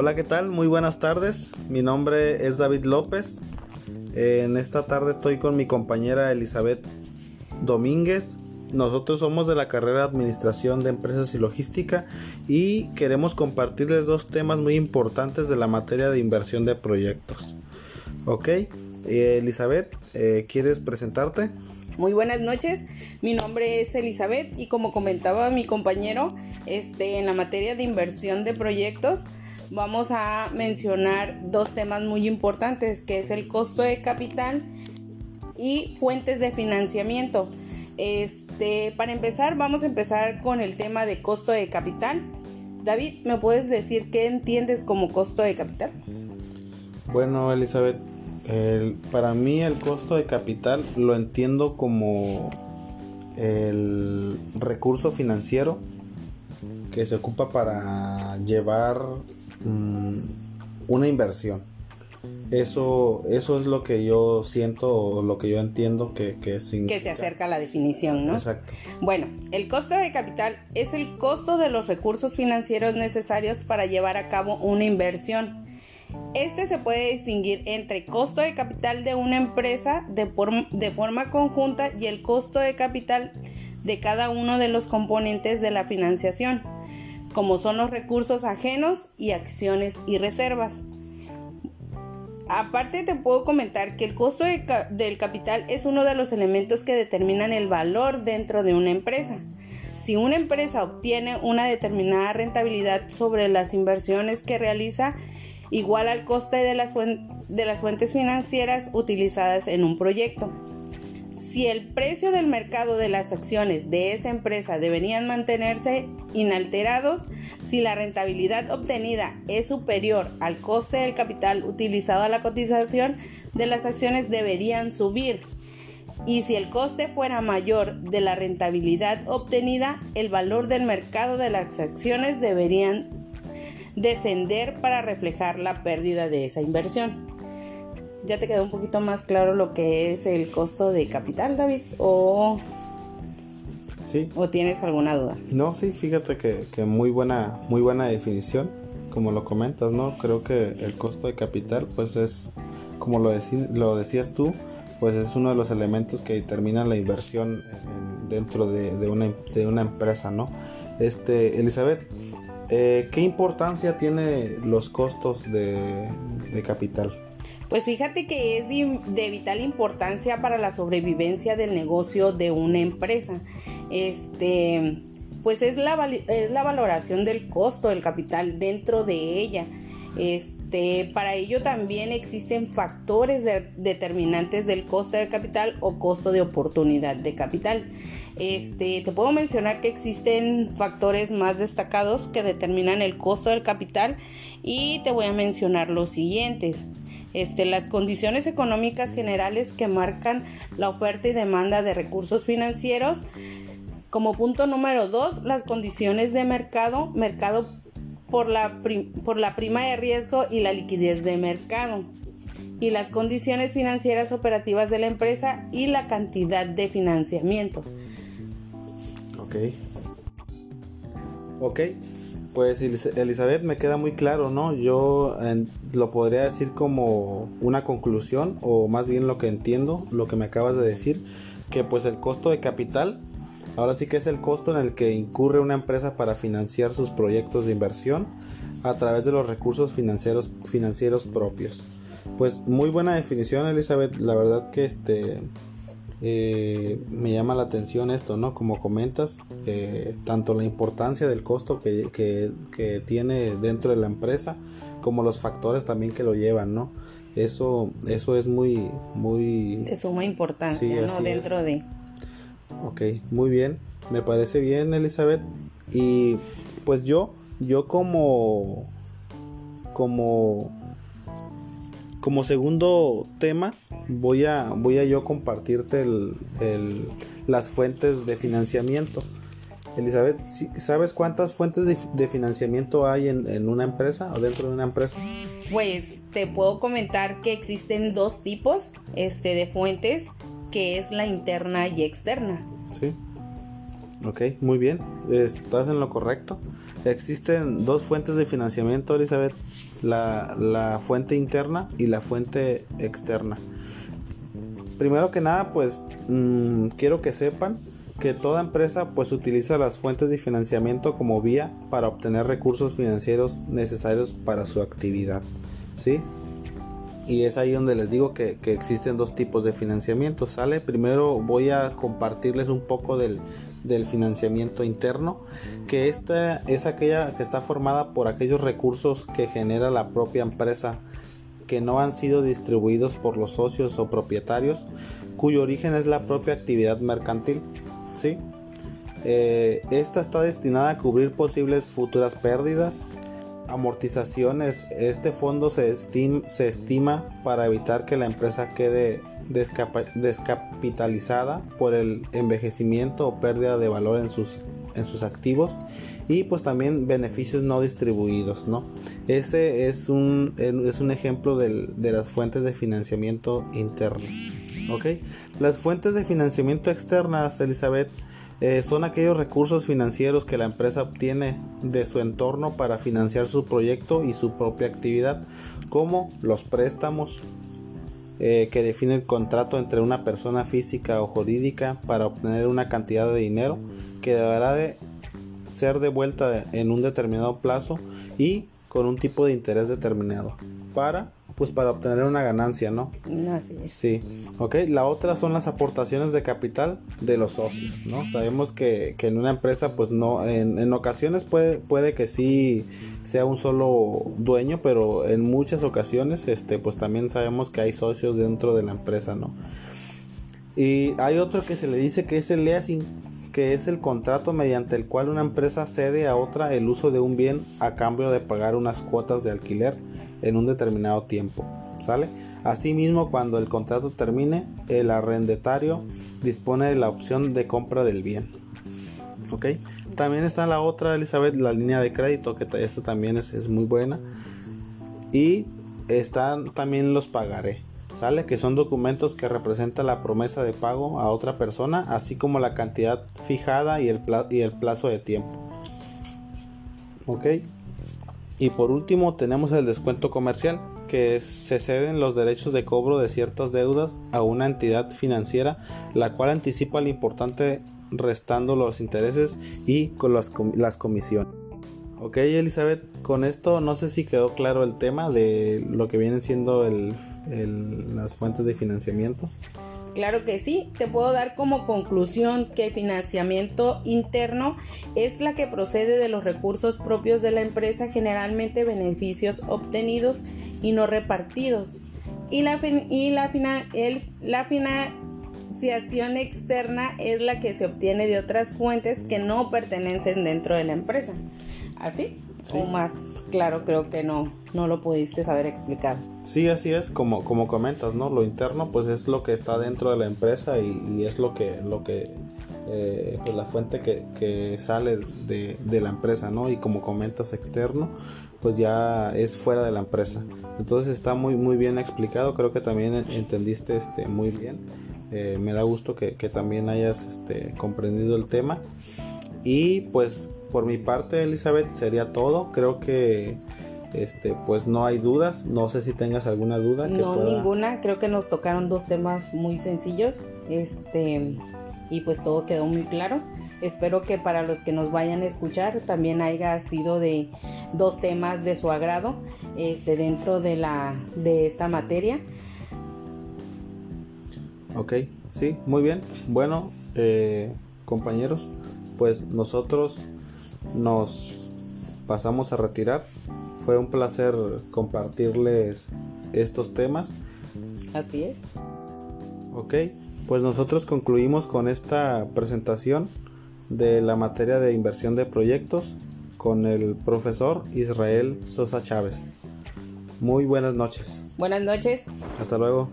Hola, ¿qué tal? Muy buenas tardes. Mi nombre es David López. En esta tarde estoy con mi compañera Elizabeth Domínguez. Nosotros somos de la carrera Administración de Empresas y Logística y queremos compartirles dos temas muy importantes de la materia de inversión de proyectos. Ok, eh, Elizabeth, eh, ¿quieres presentarte? Muy buenas noches, mi nombre es Elizabeth y como comentaba mi compañero, este, en la materia de inversión de proyectos vamos a mencionar dos temas muy importantes, que es el costo de capital y fuentes de financiamiento. Este, para empezar, vamos a empezar con el tema de costo de capital. David, ¿me puedes decir qué entiendes como costo de capital? Bueno, Elizabeth, para mí el costo de capital lo entiendo como el recurso financiero que se ocupa para llevar mm, una inversión. Eso, eso es lo que yo siento o lo que yo entiendo que, que Que se acerca a la definición, ¿no? Exacto. Bueno, el costo de capital es el costo de los recursos financieros necesarios para llevar a cabo una inversión este se puede distinguir entre costo de capital de una empresa de, de, forma conjunta y el costo de capital de cada uno de los componentes de la financiación, como son los recursos ajenos y acciones y reservas. Aparte te puedo comentar que el costo del capital es uno de los elementos que determinan el valor dentro de una empresa. Si una empresa obtiene una determinada rentabilidad sobre las inversiones que realiza, igual al coste de las, de las fuentes financieras utilizadas en un proyecto. Si el precio del mercado de las acciones de esa empresa deberían mantenerse inalterados, si la rentabilidad obtenida es superior al coste del capital utilizado a la cotización de las acciones deberían subir. Y si el coste fuera mayor de la rentabilidad obtenida, el valor del mercado de las acciones deberían descender para reflejar la pérdida de esa inversión. ¿Ya te quedó un poquito más claro lo que es el costo de capital, David? ¿O, sí. ¿o tienes alguna duda? No, sí, fíjate que, muy, buena, muy buena definición, como lo comentas, ¿no? Creo que el costo de capital, pues es, como lo, lo decías tú, pues es uno de los elementos que determinan la inversión dentro de, de, una, de una empresa, ¿no? Este, Elizabeth, eh, ¿Qué importancia tiene los costos de, capital? Pues fíjate que es de, vital importancia para la sobrevivencia del negocio de una empresa. Este, pues es la, es la valoración del costo del capital dentro de ella. Este, para ello también existen factores determinantes del costo de capital o costo de oportunidad de capital. Este, te puedo mencionar que existen factores más destacados que determinan el costo del capital y te voy a mencionar los siguientes. Este, las condiciones económicas generales que marcan la oferta y demanda de recursos financieros. Como punto número dos, las condiciones de mercado, mercado por la, por la prima de riesgo y la liquidez de mercado y las condiciones financieras operativas de la empresa y la cantidad de financiamiento. Ok. Ok. Pues Elizabeth me queda muy claro, ¿no? Yo lo podría decir como una conclusión o más bien lo que entiendo, lo que me acabas de decir, que pues el costo de capital, ahora sí que es el costo en el que incurre una empresa para financiar sus proyectos de inversión a través de los recursos financieros, financieros propios. Pues muy buena definición Elizabeth, la verdad que este eh, me llama la atención esto, ¿no? Como comentas, eh, tanto la importancia del costo que, que, tiene dentro de la empresa, como los factores también que lo llevan, ¿no? Eso, eso es muy, muy... De suma importancia, ¿no? Dentro de... Ok, muy bien, me parece bien, Elizabeth. Y pues yo, yo como, como como segundo tema, voy a, voy a yo compartirte las fuentes de financiamiento. Elizabeth, ¿sabes cuántas fuentes de, financiamiento hay en, una empresa o dentro de una empresa? Pues te puedo comentar que existen dos tipos este, de fuentes, que es la interna y externa. Sí. Ok, muy bien. Estás en lo correcto. Existen dos fuentes de financiamiento, Elizabeth. la, la fuente interna y la fuente externa. Primero que nada, pues mm, quiero que sepan que toda empresa pues utiliza las fuentes de financiamiento como vía para obtener recursos financieros necesarios para su actividad. ¿Sí? Y es ahí donde les digo que, existen dos tipos de financiamiento, ¿sale? Primero voy a compartirles un poco del, del financiamiento interno, que esta es aquella que está formada por aquellos recursos que genera la propia empresa que no han sido distribuidos por los socios o propietarios, cuyo origen es la propia actividad mercantil. ¿sí? Eh, esta está destinada a cubrir posibles futuras pérdidas, amortizaciones. Este fondo se, se estima para evitar que la empresa quede descapitalizada por el envejecimiento o pérdida de valor en sus, en sus activos y pues también beneficios no distribuidos, ¿no? Ese es un, es un ejemplo de las fuentes de financiamiento interno. ¿ok? Las fuentes de financiamiento externas, Elizabeth, eh, son aquellos recursos financieros que la empresa obtiene de su entorno para financiar su proyecto y su propia actividad, como los préstamos, eh, que define el contrato entre una persona física o jurídica para obtener una cantidad de dinero que deberá de ser devuelta en un determinado plazo y con un tipo de interés determinado para pues para obtener una ganancia, ¿no? Así es. Sí, ok. La otra son las aportaciones de capital de los socios, ¿no? Sabemos que, que en una empresa, pues no, en, en, ocasiones puede, puede que sí sea un solo dueño, pero en muchas ocasiones, este, pues también sabemos que hay socios dentro de la empresa, ¿no? Y hay otro que se le dice que es el leasing, que es el contrato mediante el cual una empresa cede a otra el uso de un bien a cambio de pagar unas cuotas de alquiler en un determinado tiempo. ¿Sale? Asimismo, cuando el contrato termine, el arrendatario dispone de la opción de compra del bien. ¿Ok? También está la otra, Elizabeth, la línea de crédito, que esta también es, es muy buena. Y están también los pagaré. ¿Sale? Que son documentos que representan la promesa de pago a otra persona, así como la cantidad fijada y el, y el plazo de tiempo. ¿Ok? Y por último tenemos el descuento comercial, que se ceden los derechos de cobro de ciertas deudas a una entidad financiera, la cual anticipa lo importante restando los intereses y con las, comisiones. Ok, Elizabeth, con esto no sé si quedó claro el tema de lo que vienen siendo las fuentes de financiamiento. Claro que sí, te puedo dar como conclusión que el financiamiento interno es la que procede de los recursos propios de la empresa, generalmente beneficios obtenidos y no repartidos. Y la, y la, la financiación externa es la que se obtiene de otras fuentes que no pertenecen dentro de la empresa. ¿Así? O más claro, creo que no, no lo pudiste saber explicado. Sí, así es, como, como comentas, ¿no? Lo interno, pues es lo que está dentro de la empresa y, es lo que, lo que eh, pues la fuente que, sale de, la empresa, ¿no? Y como comentas externo, pues ya es fuera de la empresa. Entonces está muy, muy bien explicado, creo que también entendiste este, muy bien. Eh, me da gusto que, que también hayas este, comprendido el tema. Y pues por mi parte, Elizabeth, sería todo. Creo que este pues no hay dudas. No sé si tengas alguna duda. no, ninguna. Creo que nos tocaron dos temas muy sencillos. Este y pues todo quedó muy claro. Espero que para los que nos vayan a escuchar también haya sido de dos temas de su agrado este, dentro de, la, de esta materia. Ok, sí, muy bien. Bueno, eh, compañeros, pues nosotros nos pasamos a retirar. Fue un placer compartirles estos temas. Así es. Ok, pues nosotros concluimos con esta presentación de la materia de inversión de proyectos con el profesor Israel Sosa Chávez. Muy buenas noches. Buenas noches. Hasta luego.